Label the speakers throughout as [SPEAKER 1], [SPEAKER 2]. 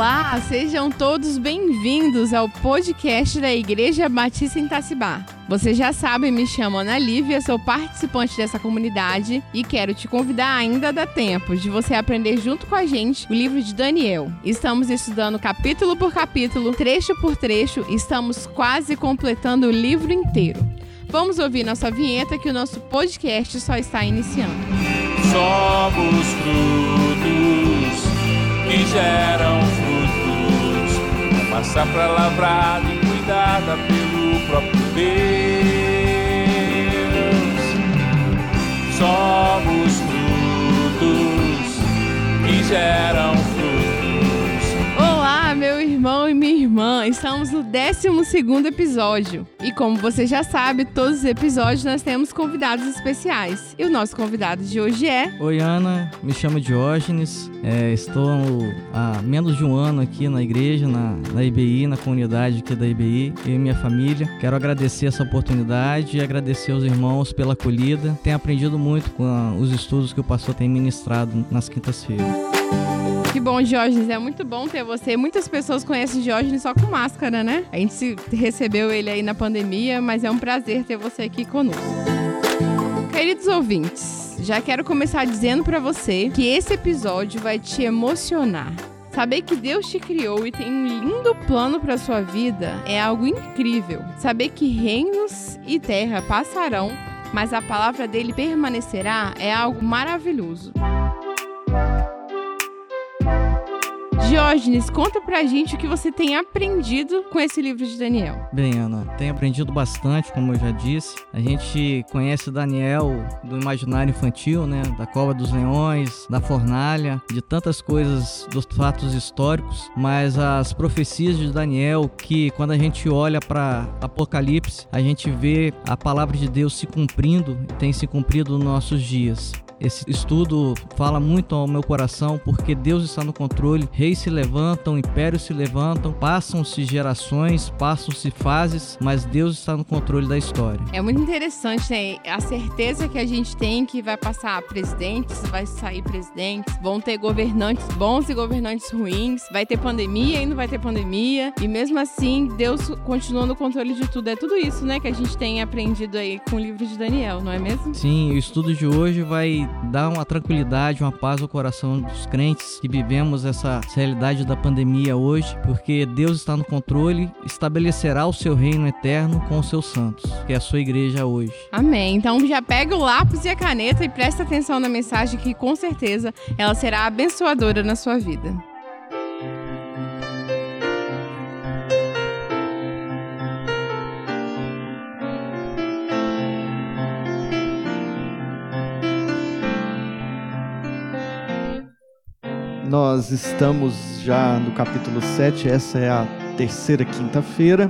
[SPEAKER 1] Olá, sejam todos bem-vindos ao podcast da Igreja Batista em Tacibá. Você já sabe, me chamo Ana Lívia, sou participante dessa comunidade e quero te convidar ainda dá tempo de você aprender junto com a gente o livro de Daniel. Estamos estudando capítulo por capítulo, trecho por trecho, e estamos quase completando o livro inteiro. Vamos ouvir nossa vinheta que o nosso podcast só está iniciando.
[SPEAKER 2] Somos frutos que geram frutos, uma safra lavrada e cuidada pelo próprio Deus. Somos frutos que geram frutos.
[SPEAKER 1] Irmão e minha irmã, estamos no 12 episódio. E como você já sabe, todos os episódios nós temos convidados especiais. E o nosso convidado de hoje é.
[SPEAKER 3] Oi, Ana. Me chamo Diógenes. É, estou há menos de um ano aqui na igreja, na, na IBI, na comunidade aqui da IBI, eu e minha família. Quero agradecer essa oportunidade e agradecer aos irmãos pela acolhida. Tenho aprendido muito com os estudos que o pastor tem ministrado nas quintas-feiras.
[SPEAKER 1] Que bom, Diógenes. É muito bom ter você. Muitas pessoas conhecem Diógenes só com máscara, né? A gente recebeu ele aí na pandemia, mas é um prazer ter você aqui conosco. Queridos ouvintes, já quero começar dizendo pra você que esse episódio vai te emocionar. Saber que Deus te criou e tem um lindo plano para sua vida é algo incrível. Saber que reinos e terra passarão, mas a palavra dele permanecerá é algo maravilhoso. Diógenes, conta pra gente o que você tem aprendido com esse livro de Daniel.
[SPEAKER 3] Bem, Ana, tenho aprendido bastante, como eu já disse. A gente conhece Daniel do imaginário infantil, né? Da cova dos leões, da fornalha, de tantas coisas, dos fatos históricos. Mas as profecias de Daniel, que quando a gente olha para Apocalipse, a gente vê a palavra de Deus se cumprindo, tem se cumprido nos nossos dias. Esse estudo fala muito ao meu coração porque Deus está no controle, reis se levantam, impérios se levantam, passam-se gerações, passam-se fases, mas Deus está no controle da história.
[SPEAKER 1] É muito interessante, né? A certeza que a gente tem que vai passar presidentes, vai sair presidentes, vão ter governantes bons e governantes ruins, vai ter pandemia e não vai ter pandemia, e mesmo assim Deus continua no controle de tudo. É tudo isso, né, que a gente tem aprendido aí com o livro de Daniel, não é mesmo?
[SPEAKER 3] Sim, o estudo de hoje vai dar uma tranquilidade, uma paz ao coração dos crentes que vivemos essa realidade da pandemia hoje, porque Deus está no controle, estabelecerá o seu reino eterno com os seus santos, que é a sua igreja hoje.
[SPEAKER 1] Amém. Então já pega o lápis e a caneta e presta atenção na mensagem que com certeza ela será abençoadora na sua vida.
[SPEAKER 4] Nós estamos já no capítulo 7, essa é a terceira quinta-feira,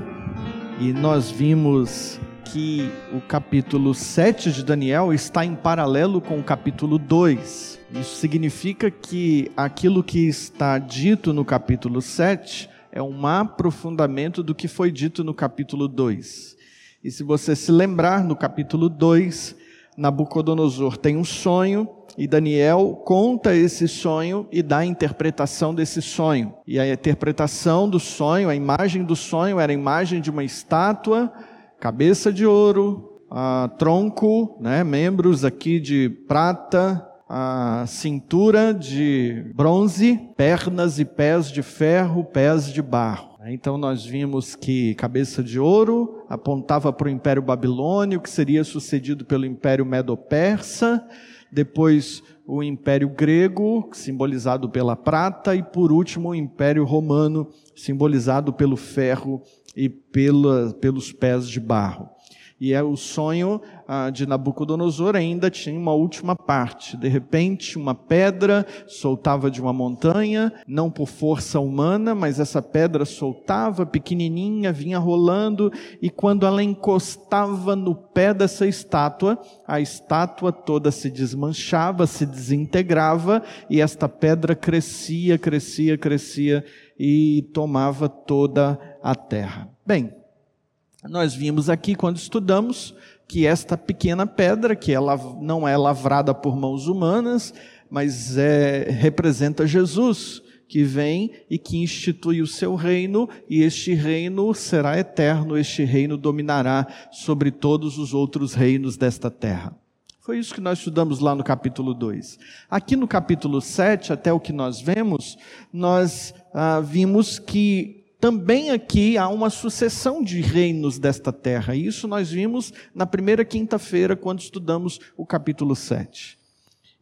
[SPEAKER 4] e nós vimos que o capítulo 7 de Daniel está em paralelo com o capítulo 2. Isso significa que aquilo que está dito no capítulo 7 é um aprofundamento do que foi dito no capítulo 2. E se você se lembrar, no capítulo 2, Nabucodonosor tem um sonho e Daniel conta esse sonho e dá a interpretação desse sonho. E a interpretação do sonho, a imagem do sonho era a imagem de uma estátua, cabeça de ouro, tronco, né, membros aqui de prata, a cintura de bronze, pernas e pés de ferro, pés de barro. Então nós vimos que cabeça de ouro apontava para o Império Babilônio, que seria sucedido pelo Império Medo-Persa, depois o Império Grego, simbolizado pela prata, e por último o Império Romano, simbolizado pelo ferro e pela, pelos pés de barro. E é o sonho ah, de Nabucodonosor ainda tinha uma última parte. De repente, uma pedra soltava de uma montanha, não por força humana, mas essa pedra soltava pequenininha, vinha rolando, e quando ela encostava no pé dessa estátua, a estátua toda se desmanchava, se desintegrava, e esta pedra crescia, crescia, crescia e tomava toda a terra. Bem, nós vimos aqui quando estudamos que esta pequena pedra, que ela não é lavrada por mãos humanas, mas é, representa Jesus, que vem e que institui o seu reino, e este reino será eterno, este reino dominará sobre todos os outros reinos desta terra. Foi isso que nós estudamos lá no capítulo 2. Aqui no capítulo 7, até o que nós vemos, nós ah, vimos que também aqui há uma sucessão de reinos desta terra. Isso nós vimos na primeira quinta-feira, quando estudamos o capítulo 7.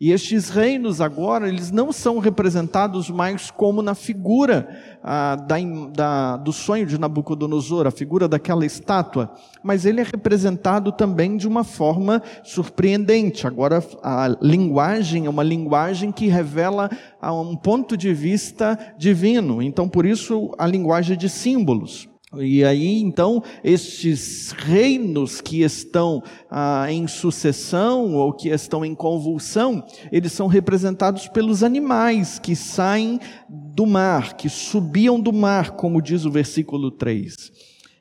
[SPEAKER 4] E estes reinos agora, eles não são representados mais como na figura ah, da, da, do sonho de Nabucodonosor, a figura daquela estátua, mas ele é representado também de uma forma surpreendente. Agora, a linguagem é uma linguagem que revela um ponto de vista divino, então por isso a linguagem de símbolos. E aí, então, estes reinos que estão ah, em sucessão ou que estão em convulsão, eles são representados pelos animais que saem do mar, que subiam do mar, como diz o versículo 3.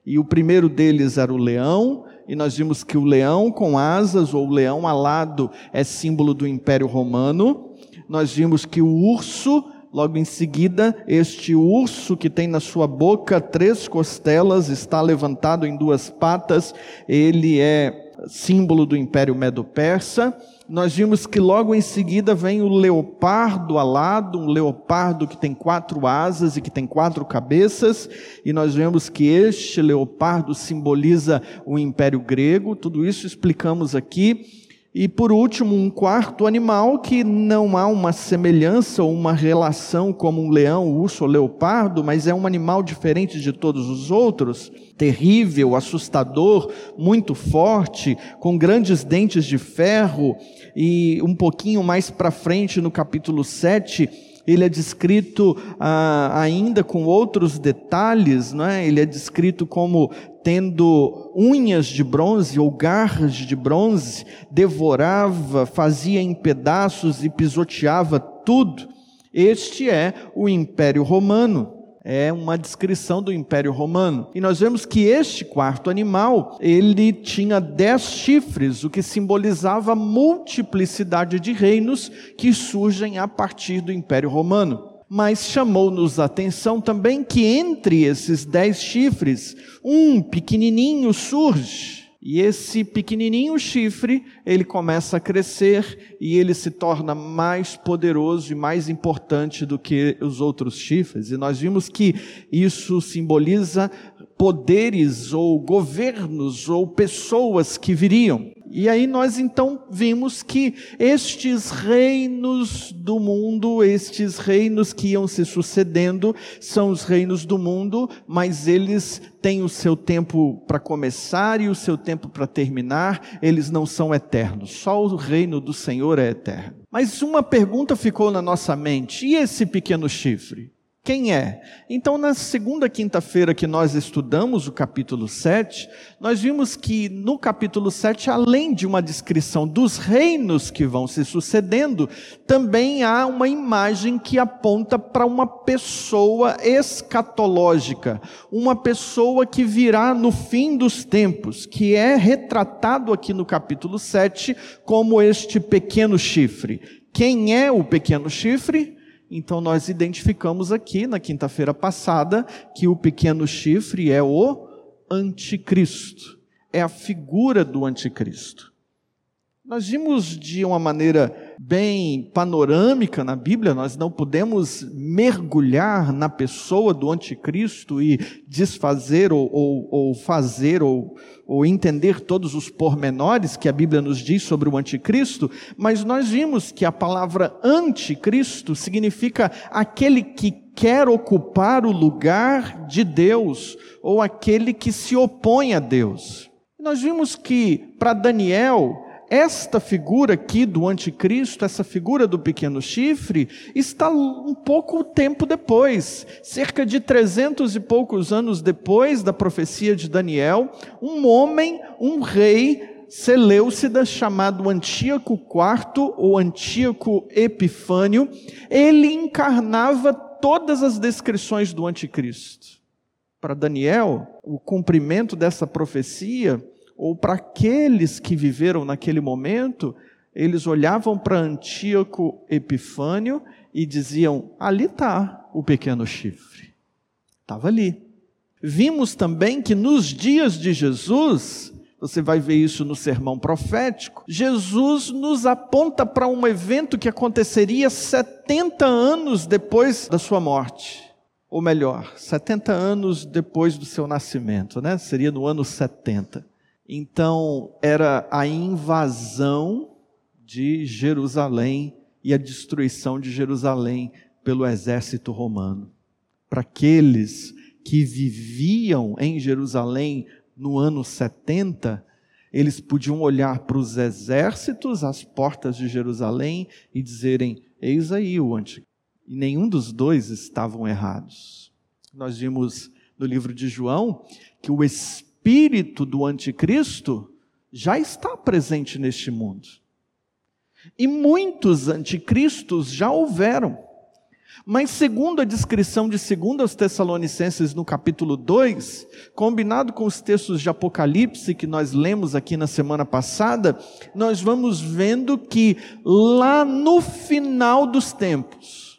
[SPEAKER 4] E o primeiro deles era o leão, e nós vimos que o leão com asas, ou o leão alado, é símbolo do Império Romano. Nós vimos que o urso Logo em seguida, este urso que tem na sua boca três costelas, está levantado em duas patas, ele é símbolo do Império Medo-Persa. Nós vimos que logo em seguida vem o leopardo alado, um leopardo que tem quatro asas e que tem quatro cabeças, e nós vemos que este leopardo simboliza o Império Grego, tudo isso explicamos aqui. E por último, um quarto animal que não há uma semelhança ou uma relação como um leão, urso ou leopardo, mas é um animal diferente de todos os outros, terrível, assustador, muito forte, com grandes dentes de ferro, e um pouquinho mais para frente, no capítulo 7, ele é descrito ah, ainda com outros detalhes, não é? ele é descrito como tendo unhas de bronze ou garras de bronze, devorava, fazia em pedaços e pisoteava tudo. Este é o Império Romano. É uma descrição do Império Romano. E nós vemos que este quarto animal, ele tinha dez chifres, o que simbolizava a multiplicidade de reinos que surgem a partir do Império Romano mas chamou-nos a atenção também que entre esses dez chifres, um pequenininho surge. E esse pequenininho chifre, ele começa a crescer e ele se torna mais poderoso e mais importante do que os outros chifres. E nós vimos que isso simboliza poderes ou governos ou pessoas que viriam. E aí nós então vimos que estes reinos do mundo, estes reinos que iam se sucedendo, são os reinos do mundo, mas eles têm o seu tempo para começar e o seu tempo para terminar, eles não são eternos. Só o reino do Senhor é eterno. Mas uma pergunta ficou na nossa mente: e esse pequeno chifre? Quem é? Então, na segunda quinta-feira que nós estudamos o capítulo 7, nós vimos que no capítulo 7, além de uma descrição dos reinos que vão se sucedendo, também há uma imagem que aponta para uma pessoa escatológica, uma pessoa que virá no fim dos tempos, que é retratado aqui no capítulo 7 como este pequeno chifre. Quem é o pequeno chifre? Então nós identificamos aqui na quinta-feira passada que o pequeno chifre é o anticristo, é a figura do anticristo. Nós vimos de uma maneira bem panorâmica na Bíblia, nós não podemos mergulhar na pessoa do anticristo e desfazer ou, ou, ou fazer ou, ou entender todos os pormenores que a Bíblia nos diz sobre o anticristo, mas nós vimos que a palavra anticristo significa aquele que quer ocupar o lugar de Deus ou aquele que se opõe a Deus. Nós vimos que para Daniel, esta figura aqui do anticristo, essa figura do pequeno chifre, está um pouco tempo depois, cerca de trezentos e poucos anos depois da profecia de Daniel, um homem, um rei, Seleucida, chamado Antíoco IV ou Antíoco Epifânio, ele encarnava todas as descrições do anticristo. Para Daniel, o cumprimento dessa profecia ou para aqueles que viveram naquele momento, eles olhavam para Antíoco Epifânio e diziam: ali está o pequeno chifre? Estava ali. Vimos também que nos dias de Jesus, você vai ver isso no sermão profético, Jesus nos aponta para um evento que aconteceria 70 anos depois da sua morte. Ou melhor, 70 anos depois do seu nascimento, né? Seria no ano 70. Então, era a invasão de Jerusalém e a destruição de Jerusalém pelo exército romano. Para aqueles que viviam em Jerusalém no ano 70, eles podiam olhar para os exércitos às portas de Jerusalém e dizerem: Eis aí o antigo. E nenhum dos dois estavam errados. Nós vimos no livro de João que o espírito do anticristo já está presente neste mundo. E muitos anticristos já houveram. Mas, segundo a descrição de 2 Tessalonicenses no capítulo 2, combinado com os textos de Apocalipse que nós lemos aqui na semana passada, nós vamos vendo que lá no final dos tempos,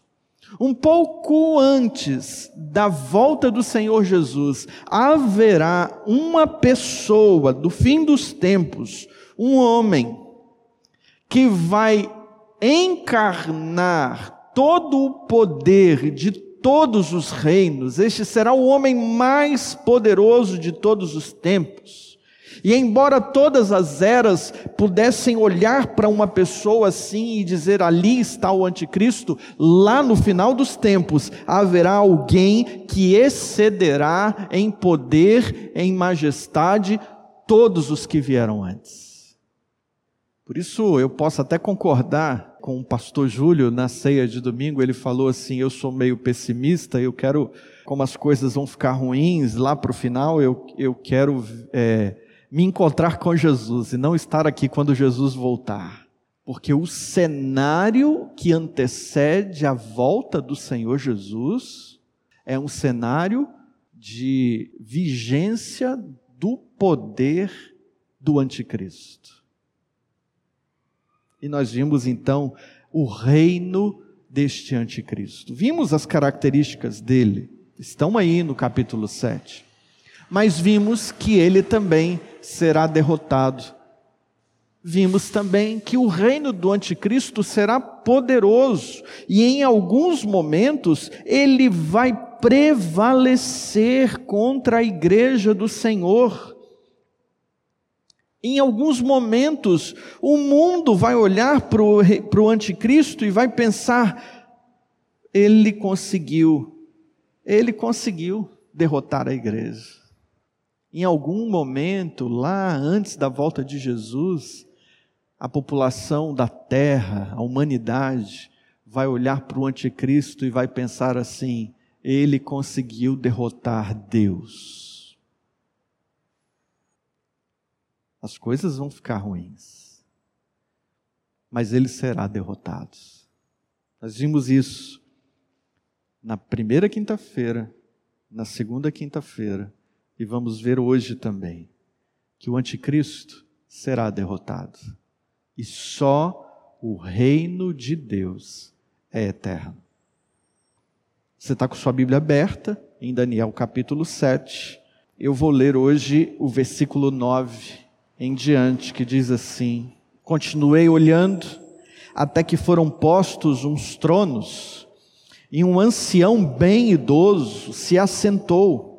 [SPEAKER 4] um pouco antes da volta do Senhor Jesus, haverá uma pessoa do fim dos tempos, um homem, que vai encarnar todo o poder de todos os reinos. Este será o homem mais poderoso de todos os tempos. E embora todas as eras pudessem olhar para uma pessoa assim e dizer ali está o anticristo, lá no final dos tempos haverá alguém que excederá em poder, em majestade todos os que vieram antes. Por isso eu posso até concordar com o pastor Júlio na ceia de domingo, ele falou assim: Eu sou meio pessimista, eu quero, como as coisas vão ficar ruins lá para o final, eu, eu quero é, me encontrar com Jesus e não estar aqui quando Jesus voltar. Porque o cenário que antecede a volta do Senhor Jesus é um cenário de vigência do poder do anticristo. E nós vimos então o reino deste anticristo. Vimos as características dele, estão aí no capítulo 7. Mas vimos que ele também será derrotado. Vimos também que o reino do anticristo será poderoso e em alguns momentos ele vai prevalecer contra a igreja do Senhor. Em alguns momentos, o mundo vai olhar para o anticristo e vai pensar: ele conseguiu, ele conseguiu derrotar a igreja. Em algum momento, lá antes da volta de Jesus, a população da terra, a humanidade, vai olhar para o anticristo e vai pensar assim: ele conseguiu derrotar Deus. as coisas vão ficar ruins. Mas ele será derrotado. Nós vimos isso na primeira quinta-feira, na segunda quinta-feira, e vamos ver hoje também que o anticristo será derrotado. E só o reino de Deus é eterno. Você está com sua Bíblia aberta em Daniel capítulo 7. Eu vou ler hoje o versículo 9 em diante, que diz assim: Continuei olhando até que foram postos uns tronos, e um ancião bem idoso se assentou.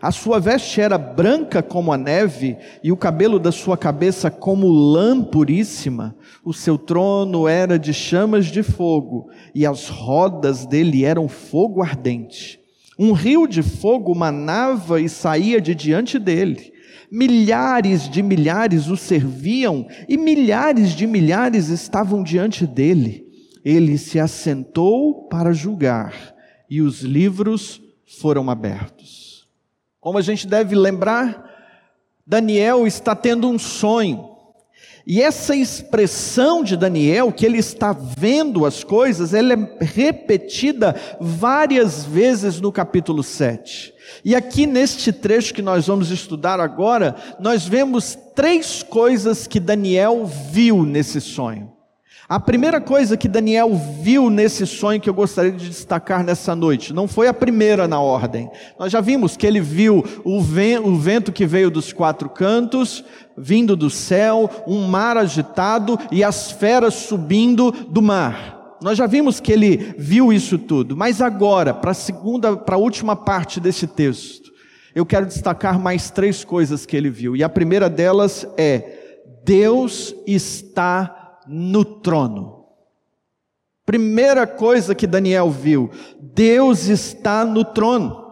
[SPEAKER 4] A sua veste era branca como a neve, e o cabelo da sua cabeça como lã puríssima. O seu trono era de chamas de fogo, e as rodas dele eram fogo ardente. Um rio de fogo manava e saía de diante dele milhares de milhares o serviam e milhares de milhares estavam diante dele. Ele se assentou para julgar e os livros foram abertos. Como a gente deve lembrar, Daniel está tendo um sonho. E essa expressão de Daniel, que ele está vendo as coisas, ela é repetida várias vezes no capítulo 7. E aqui neste trecho que nós vamos estudar agora, nós vemos três coisas que Daniel viu nesse sonho. A primeira coisa que Daniel viu nesse sonho que eu gostaria de destacar nessa noite, não foi a primeira na ordem. Nós já vimos que ele viu o vento que veio dos quatro cantos, vindo do céu, um mar agitado e as feras subindo do mar. Nós já vimos que ele viu isso tudo, mas agora, para a segunda, para a última parte desse texto, eu quero destacar mais três coisas que ele viu. E a primeira delas é: Deus está no trono. Primeira coisa que Daniel viu: Deus está no trono.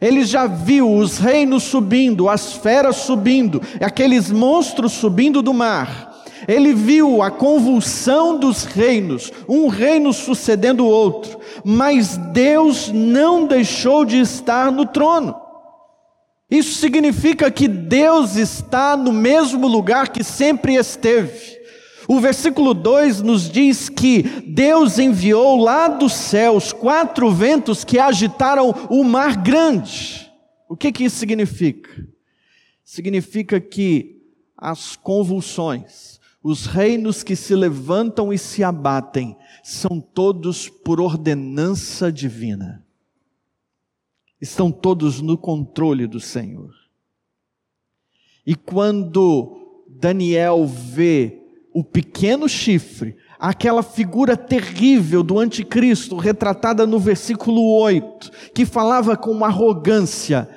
[SPEAKER 4] Ele já viu os reinos subindo, as feras subindo, aqueles monstros subindo do mar. Ele viu a convulsão dos reinos, um reino sucedendo o outro, mas Deus não deixou de estar no trono. Isso significa que Deus está no mesmo lugar que sempre esteve. O versículo 2 nos diz que Deus enviou lá dos céus quatro ventos que agitaram o mar grande. O que, que isso significa? Significa que as convulsões, os reinos que se levantam e se abatem, são todos por ordenança divina. Estão todos no controle do Senhor. E quando Daniel vê o pequeno chifre, aquela figura terrível do anticristo retratada no versículo 8, que falava com arrogância,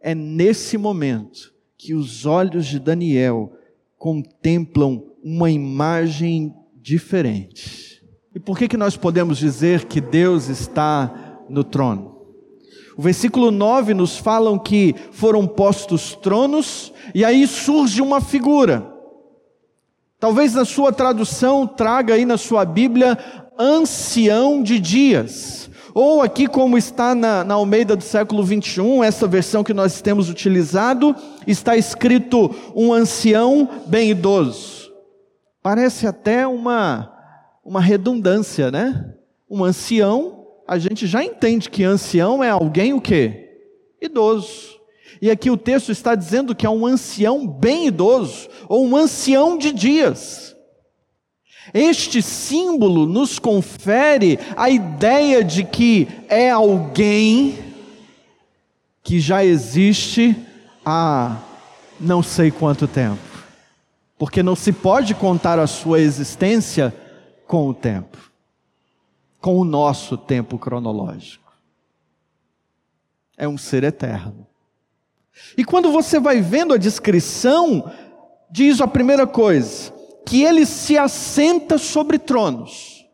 [SPEAKER 4] é nesse momento que os olhos de Daniel contemplam uma imagem diferente. E por que que nós podemos dizer que Deus está no trono? O versículo 9 nos falam que foram postos tronos e aí surge uma figura. Talvez na sua tradução traga aí na sua Bíblia ancião de dias. Ou aqui, como está na, na Almeida do século 21, essa versão que nós temos utilizado, está escrito um ancião bem idoso. Parece até uma, uma redundância, né? Um ancião, a gente já entende que ancião é alguém o quê? Idoso. E aqui o texto está dizendo que é um ancião bem idoso, ou um ancião de dias. Este símbolo nos confere a ideia de que é alguém que já existe há não sei quanto tempo. Porque não se pode contar a sua existência com o tempo, com o nosso tempo cronológico. É um ser eterno. E quando você vai vendo a descrição, diz a primeira coisa, que ele se assenta sobre tronos.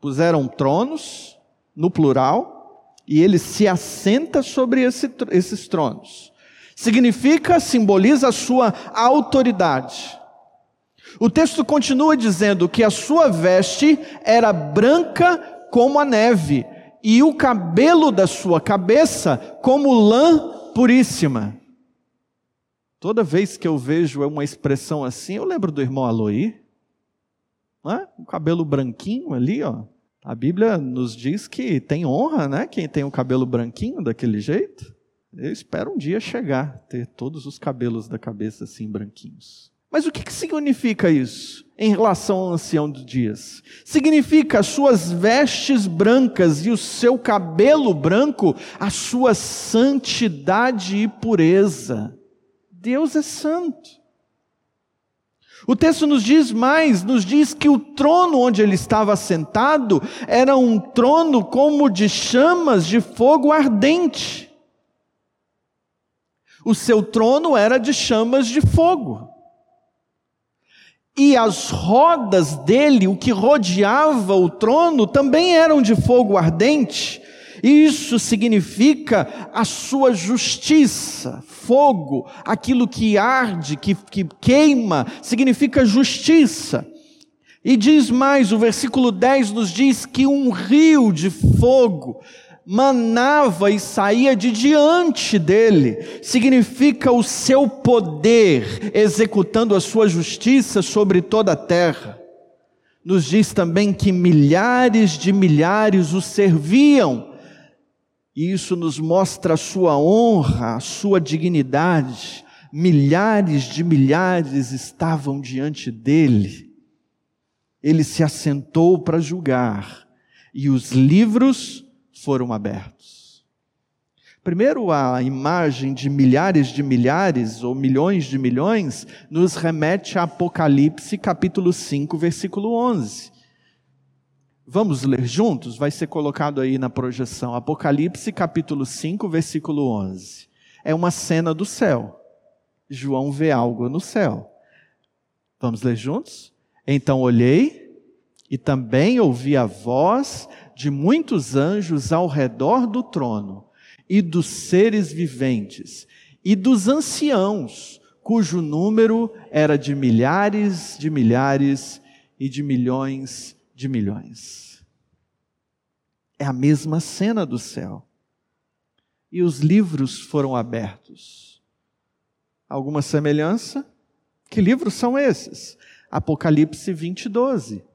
[SPEAKER 4] Puseram tronos, no plural, e ele se assenta sobre esse, esses tronos. Significa, simboliza a sua autoridade. O texto continua dizendo que a sua veste era branca como a neve, e o cabelo da sua cabeça como lã puríssima. Toda vez que eu vejo uma expressão assim, eu lembro do irmão Aloí. Né? O cabelo branquinho ali, ó. A Bíblia nos diz que tem honra, né? Quem tem o cabelo branquinho daquele jeito. Eu espero um dia chegar, ter todos os cabelos da cabeça assim branquinhos. Mas o que, significa isso em relação ao ancião dos dias? Significa as suas vestes brancas e o seu cabelo branco, a sua santidade e pureza. Deus é santo. O texto nos diz mais, nos diz que o trono onde ele estava sentado era um trono como de chamas de fogo ardente. O seu trono era de chamas de fogo e as rodas dele, o que rodeava o trono, também eram de fogo ardente. Isso significa a sua justiça, fogo, aquilo que arde, que, que queima, significa justiça. E diz mais, o versículo 10 nos diz que um rio de fogo manava e saía de diante dele, significa o seu poder executando a sua justiça sobre toda a terra. Nos diz também que milhares de milhares o serviam, e isso nos mostra a sua honra, a sua dignidade, milhares de milhares estavam diante dele. Ele se assentou para julgar e os livros foram abertos. Primeiro, a imagem de milhares de milhares ou milhões de milhões nos remete a Apocalipse capítulo 5, versículo 11. Vamos ler juntos? Vai ser colocado aí na projeção. Apocalipse capítulo 5, versículo 11. É uma cena do céu. João vê algo no céu. Vamos ler juntos? Então olhei e também ouvi a voz de muitos anjos ao redor do trono, e dos seres viventes, e dos anciãos, cujo número era de milhares de milhares e de milhões de milhões. É a mesma cena do céu. E os livros foram abertos. Alguma semelhança? Que livros são esses? Apocalipse 20, 12.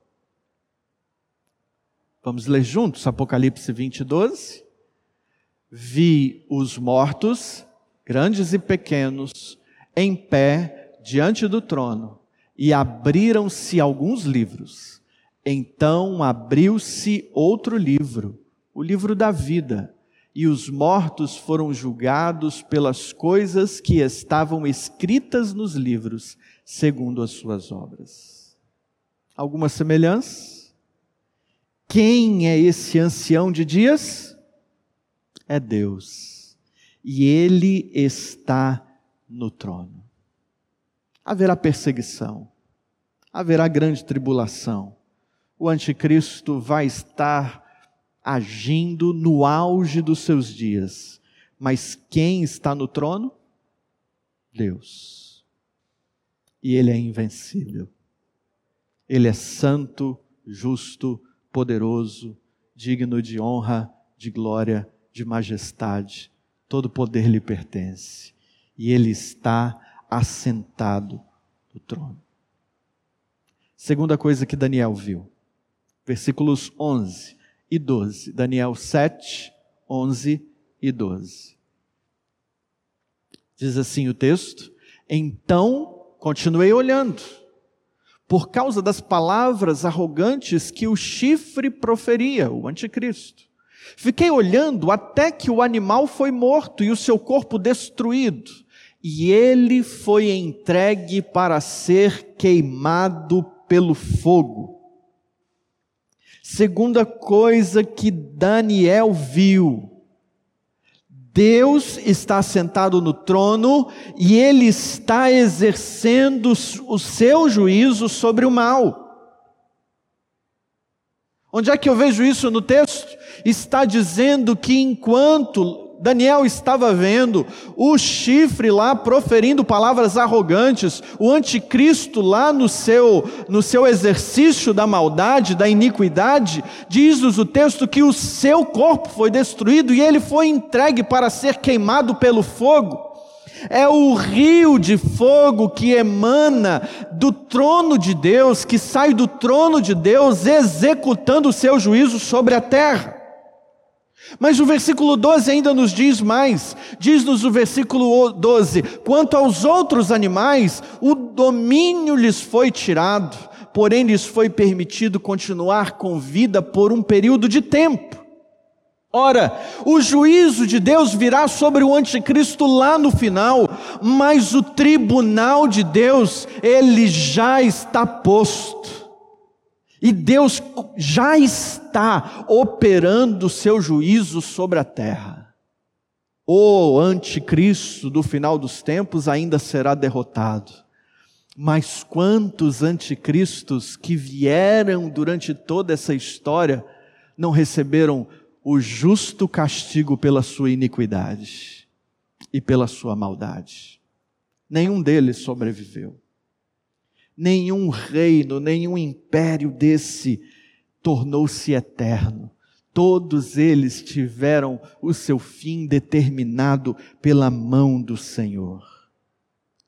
[SPEAKER 4] Vamos ler juntos Apocalipse 20, 12. Vi os mortos, grandes e pequenos, em pé diante do trono, e abriram-se alguns livros. Então abriu-se outro livro, o livro da vida, e os mortos foram julgados pelas coisas que estavam escritas nos livros, segundo as suas obras. Alguma semelhança? Quem é esse ancião de dias? É Deus. E ele está no trono. Haverá perseguição, haverá grande tribulação. O anticristo vai estar agindo no auge dos seus dias. Mas quem está no trono? Deus. E ele é invencível. Ele é santo, justo, poderoso, digno de honra, de glória, de majestade. Todo poder lhe pertence. E ele está assentado no trono. Segunda coisa que Daniel viu. Versículos 11 e 12. Daniel 7, 11 e 12. Diz assim o texto: Então continuei olhando por causa das palavras arrogantes que o chifre proferia, o anticristo. Fiquei olhando até que o animal foi morto e o seu corpo destruído, e ele foi entregue para ser queimado pelo fogo. Segunda coisa que Daniel viu, Deus está sentado no trono e ele está exercendo o seu juízo sobre o mal. Onde é que eu vejo isso no texto? Está dizendo que enquanto Daniel estava vendo o chifre lá proferindo palavras arrogantes, o anticristo lá no seu, no seu exercício da maldade, da iniquidade, diz-nos o texto que o seu corpo foi destruído e ele foi entregue para ser queimado pelo fogo. É o rio de fogo que emana do trono de Deus, que sai do trono de Deus, executando o seu juízo sobre a terra. Mas o versículo 12 ainda nos diz mais. Diz-nos o versículo 12: quanto aos outros animais, o domínio lhes foi tirado, porém lhes foi permitido continuar com vida por um período de tempo. Ora, o juízo de Deus virá sobre o anticristo lá no final, mas o tribunal de Deus, ele já está posto. E Deus já está operando o seu juízo sobre a terra. O anticristo do final dos tempos ainda será derrotado. Mas quantos anticristos que vieram durante toda essa história não receberam o justo castigo pela sua iniquidade e pela sua maldade? Nenhum deles sobreviveu. Nenhum reino, nenhum império desse tornou-se eterno. Todos eles tiveram o seu fim determinado pela mão do Senhor.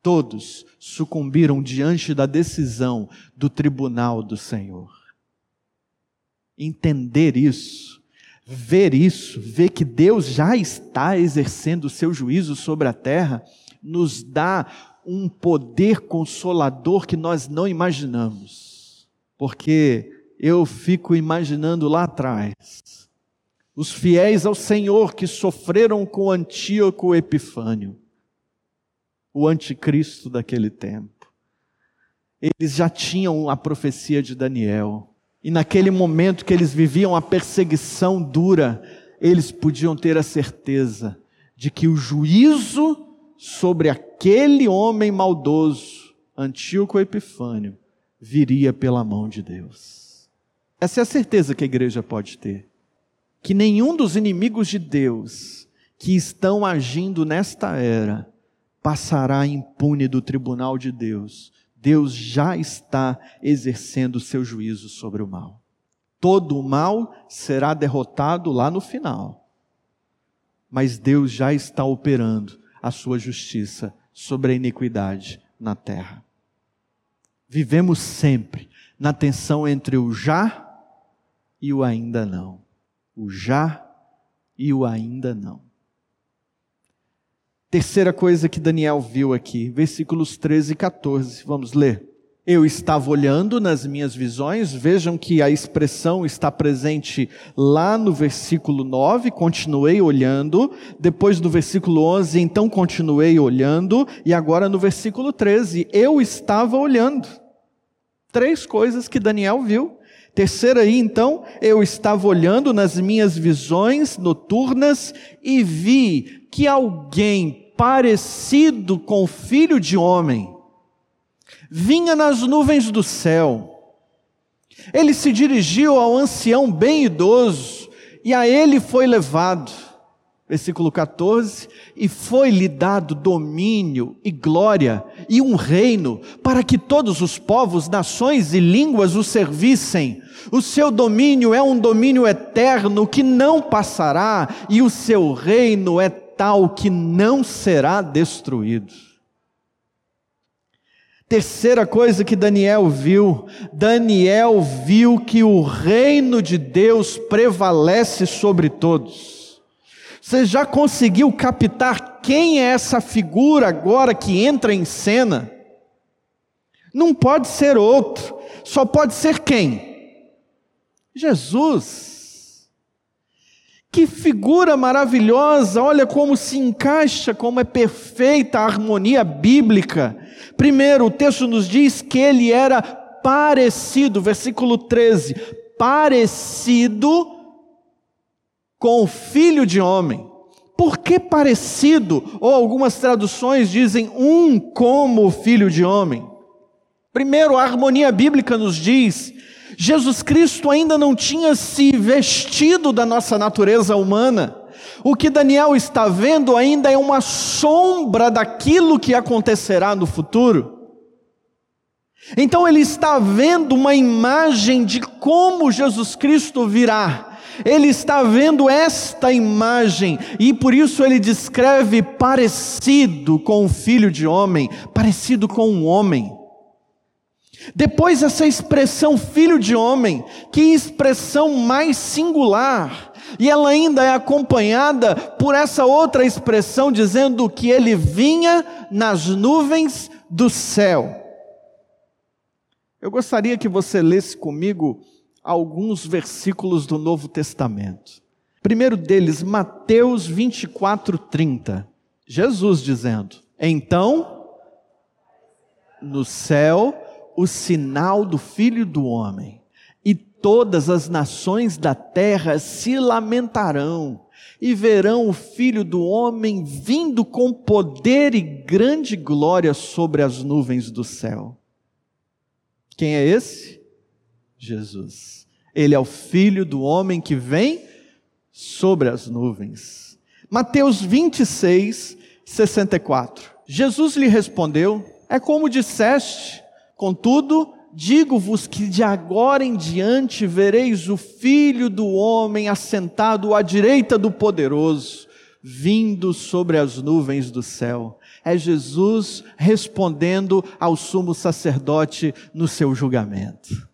[SPEAKER 4] Todos sucumbiram diante da decisão do tribunal do Senhor. Entender isso, ver isso, ver que Deus já está exercendo o seu juízo sobre a terra, nos dá um poder consolador que nós não imaginamos. Porque eu fico imaginando lá atrás, os fiéis ao Senhor que sofreram com Antíoco Epifânio, o anticristo daquele tempo. Eles já tinham a profecia de Daniel. E naquele momento que eles viviam a perseguição dura, eles podiam ter a certeza de que o juízo sobre aquele homem maldoso, Antíoco Epifânio, viria pela mão de Deus. Essa é a certeza que a igreja pode ter. Que nenhum dos inimigos de Deus que estão agindo nesta era passará impune do tribunal de Deus. Deus já está exercendo o seu juízo sobre o mal. Todo o mal será derrotado lá no final. Mas Deus já está operando a sua justiça sobre a iniquidade na terra. Vivemos sempre na tensão entre o já e o ainda não. O já e o ainda não. Terceira coisa que Daniel viu aqui, versículos 13 e 14. Vamos ler. Eu estava olhando nas minhas visões, vejam que a expressão está presente lá no versículo 9, continuei olhando, depois do versículo 11, então continuei olhando, e agora no versículo 13, eu estava olhando. Três coisas que Daniel viu. Terceira aí, então, eu estava olhando nas minhas visões noturnas e vi que alguém parecido com o filho de homem vinha nas nuvens do céu. Ele se dirigiu ao ancião bem idoso e a ele foi levado. Versículo 14: E foi-lhe dado domínio e glória e um reino, para que todos os povos, nações e línguas o servissem. O seu domínio é um domínio eterno que não passará, e o seu reino é tal que não será destruído. Terceira coisa que Daniel viu: Daniel viu que o reino de Deus prevalece sobre todos. Você já conseguiu captar quem é essa figura agora que entra em cena? Não pode ser outro, só pode ser quem? Jesus. Que figura maravilhosa, olha como se encaixa, como é perfeita a harmonia bíblica. Primeiro, o texto nos diz que ele era parecido, versículo 13, parecido com o filho de homem. Por que parecido? Ou algumas traduções dizem um como o filho de homem. Primeiro, a harmonia bíblica nos diz Jesus Cristo ainda não tinha se vestido da nossa natureza humana. O que Daniel está vendo ainda é uma sombra daquilo que acontecerá no futuro. Então ele está vendo uma imagem de como Jesus Cristo virá. Ele está vendo esta imagem e por isso ele descreve parecido com o filho de homem, parecido com um homem. Depois, essa expressão filho de homem, que expressão mais singular, e ela ainda é acompanhada por essa outra expressão dizendo que ele vinha nas nuvens do céu. Eu gostaria que você lesse comigo alguns versículos do Novo Testamento. Primeiro deles, Mateus 24, 30. Jesus dizendo: Então, no céu o sinal do Filho do Homem, e todas as nações da terra se lamentarão, e verão o Filho do Homem vindo com poder e grande glória sobre as nuvens do céu. Quem é esse? Jesus. Ele é o Filho do Homem que vem sobre as nuvens. Mateus 26, 64. Jesus lhe respondeu: É como disseste Contudo, digo-vos que de agora em diante vereis o Filho do Homem assentado à direita do Poderoso, vindo sobre as nuvens do céu. É Jesus respondendo ao sumo sacerdote no seu julgamento.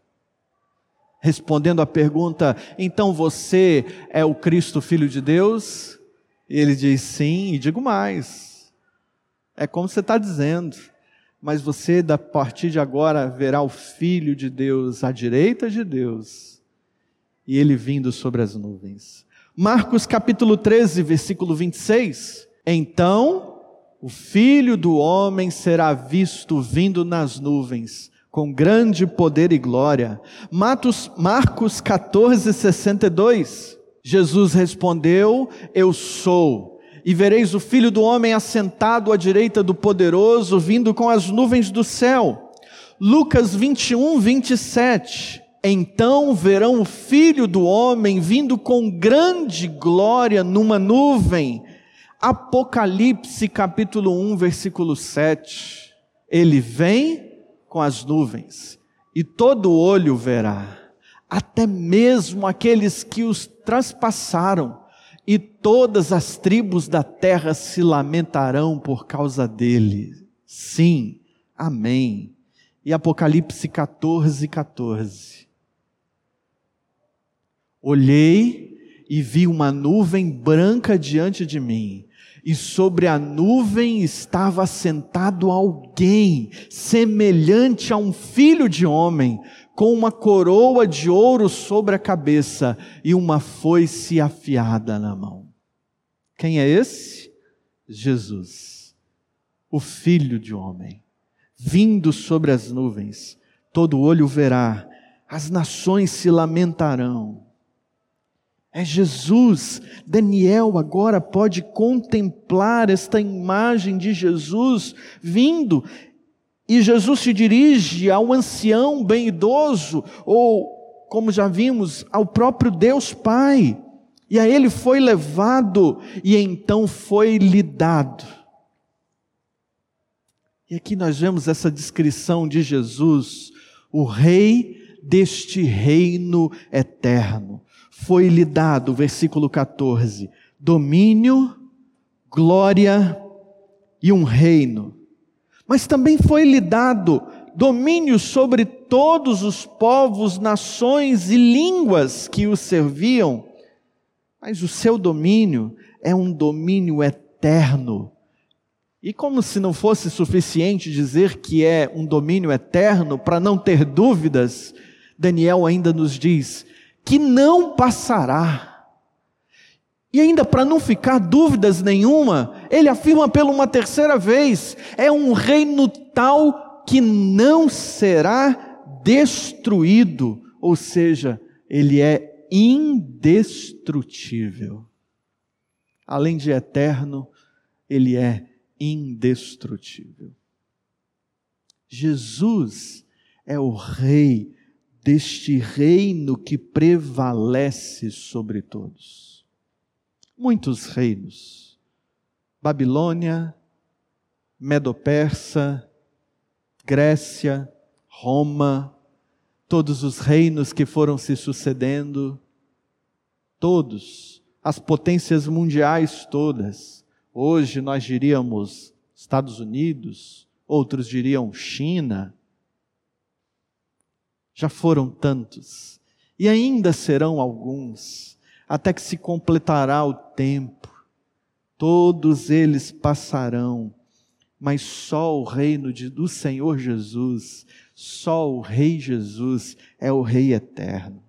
[SPEAKER 4] respondendo à pergunta: então você é o Cristo, Filho de Deus? Ele diz: sim, e digo mais. É como você está dizendo. Mas você, da partir de agora, verá o Filho de Deus à direita de Deus e ele vindo sobre as nuvens. Marcos capítulo 13, versículo 26. Então o Filho do Homem será visto vindo nas nuvens com grande poder e glória. Matos, Marcos 14, 62. Jesus respondeu: Eu sou. E vereis o filho do homem assentado à direita do poderoso, vindo com as nuvens do céu. Lucas 21, 27. Então verão o filho do homem vindo com grande glória numa nuvem. Apocalipse capítulo 1, versículo 7. Ele vem com as nuvens, e todo olho verá, até mesmo aqueles que os traspassaram, e todas as tribos da terra se lamentarão por causa dele. Sim, amém. E Apocalipse 14, 14. Olhei e vi uma nuvem branca diante de mim, e sobre a nuvem estava sentado alguém semelhante a um filho de homem, com uma coroa de ouro sobre a cabeça e uma foice afiada na mão. Quem é esse? Jesus, o filho de homem, vindo sobre as nuvens, todo olho verá, as nações se lamentarão é Jesus. Daniel agora pode contemplar esta imagem de Jesus vindo. E Jesus se dirige ao ancião bem idoso, ou, como já vimos, ao próprio Deus Pai. E a ele foi levado, e então foi lhe dado. E aqui nós vemos essa descrição de Jesus, o Rei deste reino eterno foi-lhe dado, versículo 14, domínio, glória e um reino. Mas também foi-lhe dado domínio sobre todos os povos, nações e línguas que o serviam. Mas o seu domínio é um domínio eterno. E como se não fosse suficiente dizer que é um domínio eterno, para não ter dúvidas, Daniel ainda nos diz que não passará. E ainda para não ficar dúvidas nenhuma, ele afirma pela uma terceira vez: é um reino tal que não será destruído, ou seja, ele é indestrutível. Além de eterno, ele é indestrutível. Jesus é o Rei deste reino que prevalece sobre todos. Muitos reinos. Babilônia, Medo-Persa, Grécia, Roma, todos os reinos que foram se sucedendo, todos, as potências mundiais todas. Hoje nós diríamos Estados Unidos, outros diriam China, já foram tantos, e ainda serão alguns, até que se completará o tempo. Todos eles passarão, mas só o reino de, do Senhor Jesus, só o Rei Jesus é o Rei eterno.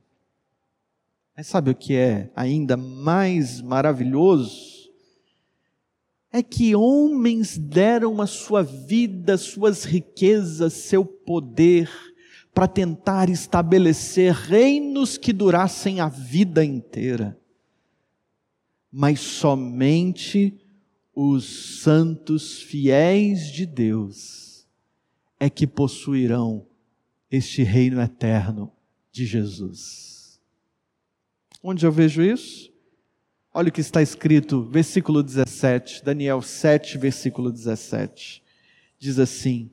[SPEAKER 4] Mas sabe o que é ainda mais maravilhoso? É que homens deram a sua vida, suas riquezas, seu poder, para tentar estabelecer reinos que durassem a vida inteira. Mas somente os santos fiéis de Deus é que possuirão este reino eterno de Jesus. Onde eu vejo isso? Olha o que está escrito, versículo 17, Daniel 7, versículo 17. Diz assim: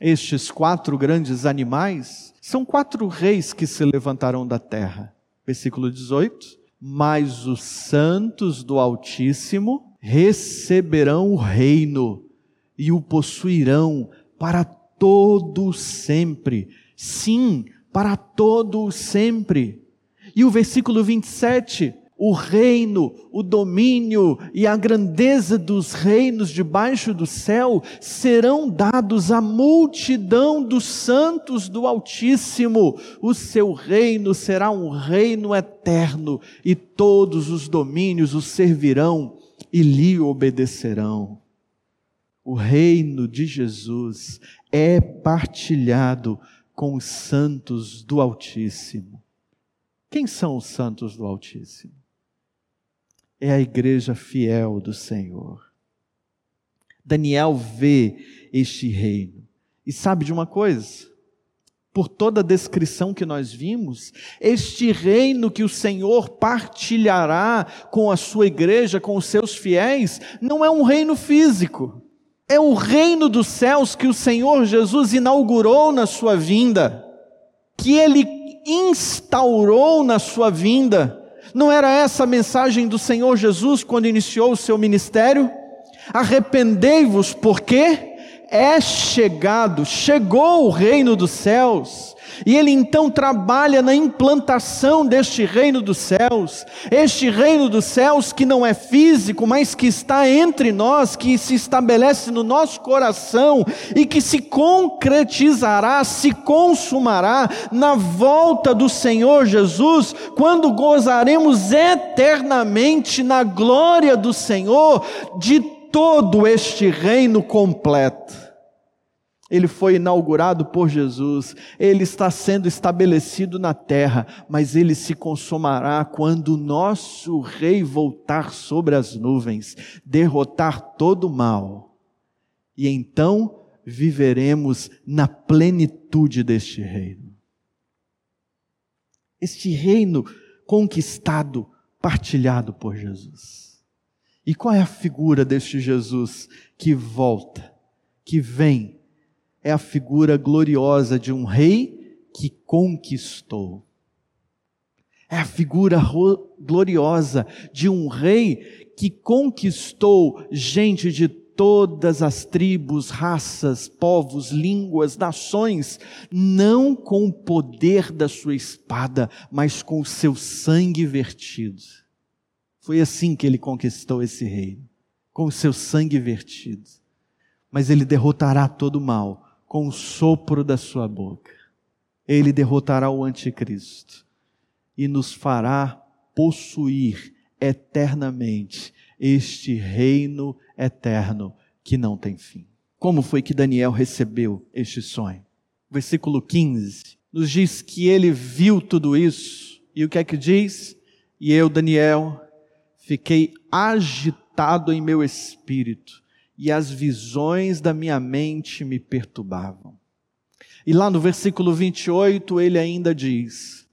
[SPEAKER 4] estes quatro grandes animais são quatro reis que se levantarão da terra. Versículo 18. Mas os santos do Altíssimo receberão o reino e o possuirão para todo sempre. Sim, para todo sempre. E o versículo 27, o reino, o domínio e a grandeza dos reinos debaixo do céu serão dados à multidão dos santos do Altíssimo. O seu reino será um reino eterno e todos os domínios o servirão e lhe obedecerão. O reino de Jesus é partilhado com os santos do Altíssimo. Quem são os santos do Altíssimo? É a igreja fiel do Senhor. Daniel vê este reino e sabe de uma coisa? Por toda a descrição que nós vimos, este reino que o Senhor partilhará com a sua igreja, com os seus fiéis, não é um reino físico. É o reino dos céus que o Senhor Jesus inaugurou na sua vinda, que ele instaurou na sua vinda não era essa a mensagem do Senhor Jesus quando iniciou o seu ministério? Arrependei-vos, porque é chegado, chegou o reino dos céus. E ele então trabalha na implantação deste reino dos céus, este reino dos céus que não é físico, mas que está entre nós, que se estabelece no nosso coração e que se concretizará, se consumará na volta do Senhor Jesus, quando gozaremos eternamente na glória do Senhor de todo este reino completo ele foi inaugurado por Jesus, ele está sendo estabelecido na terra, mas ele se consumará quando o nosso rei voltar sobre as nuvens, derrotar todo o mal. E então viveremos na plenitude deste reino. Este reino conquistado, partilhado por Jesus. E qual é a figura deste Jesus que volta, que vem é a figura gloriosa de um rei que conquistou. É a figura gloriosa de um rei que conquistou gente de todas as tribos, raças, povos, línguas, nações, não com o poder da sua espada, mas com o seu sangue vertido. Foi assim que ele conquistou esse reino, com o seu sangue vertido. Mas ele derrotará todo o mal com o sopro da sua boca. Ele derrotará o anticristo e nos fará possuir eternamente este reino eterno que não tem fim. Como foi que Daniel recebeu este sonho? Versículo 15 nos diz que ele viu tudo isso e o que é que diz? E eu, Daniel, fiquei agitado em meu espírito e as visões da minha mente me perturbavam. E lá no versículo 28 ele ainda diz: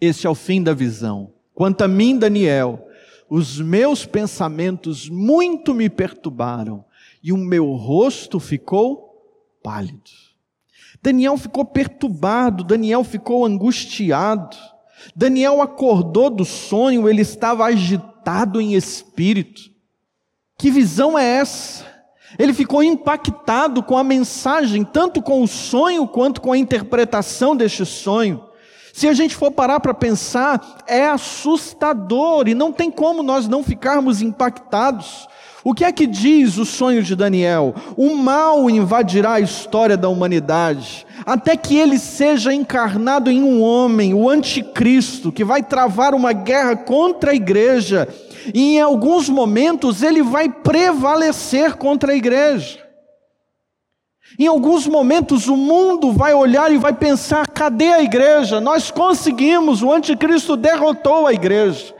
[SPEAKER 4] Este é o fim da visão. Quanto a mim, Daniel, os meus pensamentos muito me perturbaram e o meu rosto ficou pálido. Daniel ficou perturbado, Daniel ficou angustiado. Daniel acordou do sonho, ele estava agitado em espírito. Que visão é essa? Ele ficou impactado com a mensagem, tanto com o sonho quanto com a interpretação deste sonho. Se a gente for parar para pensar, é assustador e não tem como nós não ficarmos impactados. O que é que diz o sonho de Daniel? O mal invadirá a história da humanidade, até que ele seja encarnado em um homem, o anticristo, que vai travar uma guerra contra a igreja e em alguns momentos ele vai prevalecer contra a igreja. Em alguns momentos o mundo vai olhar e vai pensar: cadê a igreja? Nós conseguimos, o anticristo derrotou a igreja.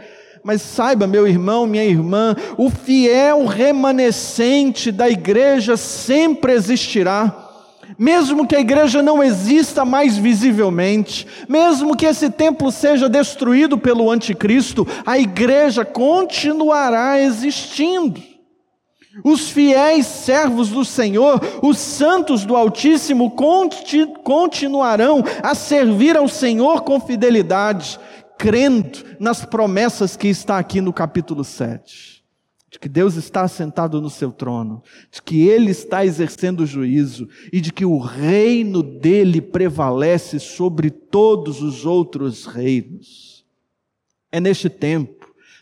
[SPEAKER 4] Mas saiba, meu irmão, minha irmã, o fiel remanescente da igreja sempre existirá mesmo que a igreja não exista mais visivelmente, mesmo que esse templo seja destruído pelo anticristo, a igreja continuará existindo. Os fiéis servos do Senhor, os santos do Altíssimo, continuarão a servir ao Senhor com fidelidade, crendo nas promessas que está aqui no capítulo 7. De que Deus está sentado no seu trono, de que Ele está exercendo o juízo e de que o reino dele prevalece sobre todos os outros reinos. É neste tempo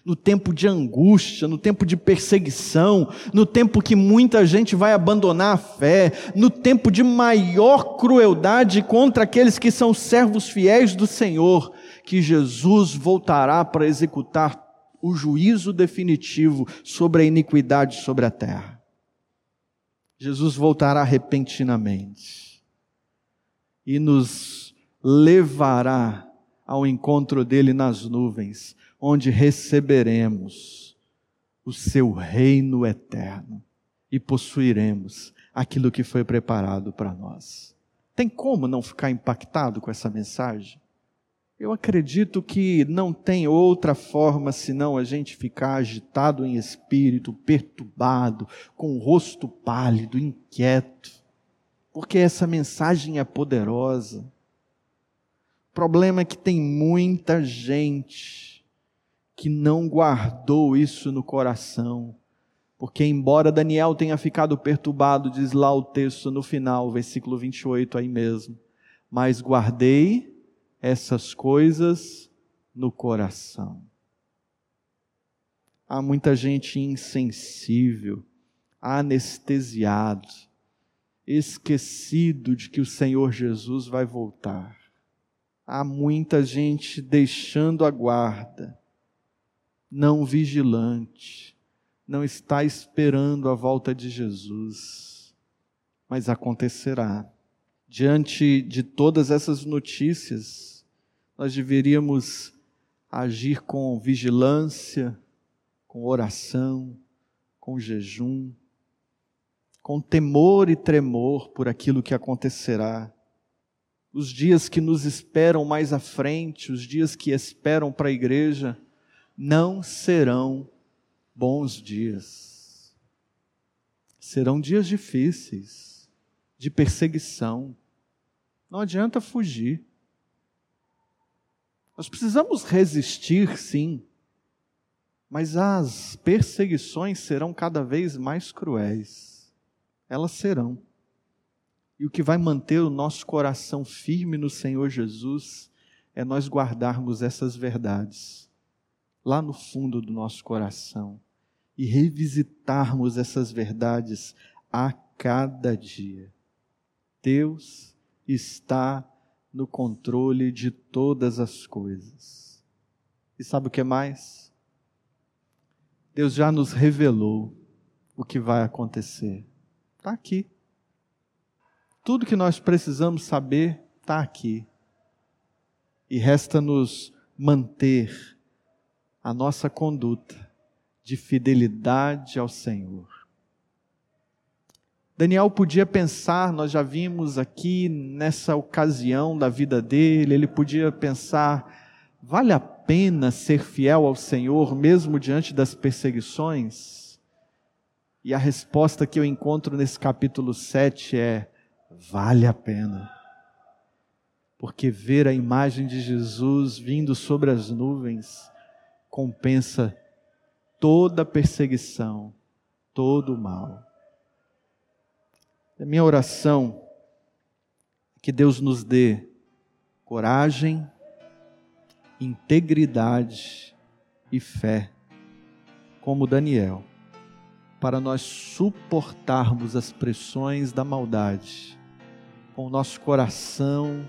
[SPEAKER 4] no tempo de angústia, no tempo de perseguição, no tempo que muita gente vai abandonar a fé, no tempo de maior crueldade contra aqueles que são servos fiéis do Senhor, que Jesus voltará para executar o juízo definitivo sobre a iniquidade sobre a terra. Jesus voltará repentinamente e nos levará ao encontro dele nas nuvens onde receberemos o seu reino eterno e possuiremos aquilo que foi preparado para nós. Tem como não ficar impactado com essa mensagem? Eu acredito que não tem outra forma senão a gente ficar agitado em espírito, perturbado, com o rosto pálido, inquieto, porque essa mensagem é poderosa. O problema é que tem muita gente que não guardou isso no coração. Porque, embora Daniel tenha ficado perturbado, diz lá o texto no final, versículo 28 aí mesmo, mas guardei essas coisas no coração. Há muita gente insensível, anestesiado, esquecido de que o Senhor Jesus vai voltar. Há muita gente deixando a guarda não vigilante, não está esperando a volta de Jesus, mas acontecerá. Diante de todas essas notícias, nós deveríamos agir com vigilância, com oração, com jejum, com temor e tremor por aquilo que acontecerá. Os dias que nos esperam mais à frente, os dias que esperam para a igreja, não serão bons dias. Serão dias difíceis, de perseguição. Não adianta fugir. Nós precisamos resistir, sim, mas as perseguições serão cada vez mais cruéis. Elas serão. E o que vai manter o nosso coração firme no Senhor Jesus é nós guardarmos essas verdades lá no fundo do nosso coração e revisitarmos essas verdades a cada dia. Deus está no controle de todas as coisas. E sabe o que mais? Deus já nos revelou o que vai acontecer. Está aqui. Tudo que nós precisamos saber está aqui. E resta-nos manter a nossa conduta de fidelidade ao Senhor. Daniel podia pensar, nós já vimos aqui nessa ocasião da vida dele, ele podia pensar: vale a pena ser fiel ao Senhor mesmo diante das perseguições? E a resposta que eu encontro nesse capítulo 7 é: vale a pena. Porque ver a imagem de Jesus vindo sobre as nuvens, compensa toda perseguição, todo o mal. A minha oração é que Deus nos dê coragem, integridade e fé, como Daniel, para nós suportarmos as pressões da maldade, com o nosso coração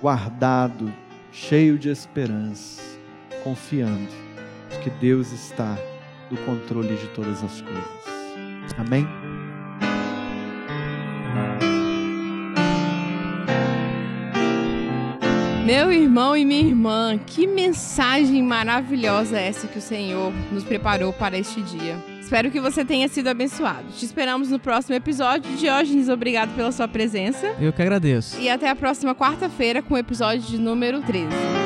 [SPEAKER 4] guardado, cheio de esperança, confiando que Deus está no controle de todas as coisas. Amém?
[SPEAKER 1] Meu irmão e minha irmã, que mensagem maravilhosa essa que o Senhor nos preparou para este dia. Espero que você tenha sido abençoado. Te esperamos no próximo episódio. Diógenes, obrigado pela sua presença.
[SPEAKER 3] Eu que agradeço.
[SPEAKER 1] E até a próxima quarta-feira com o episódio de número 13.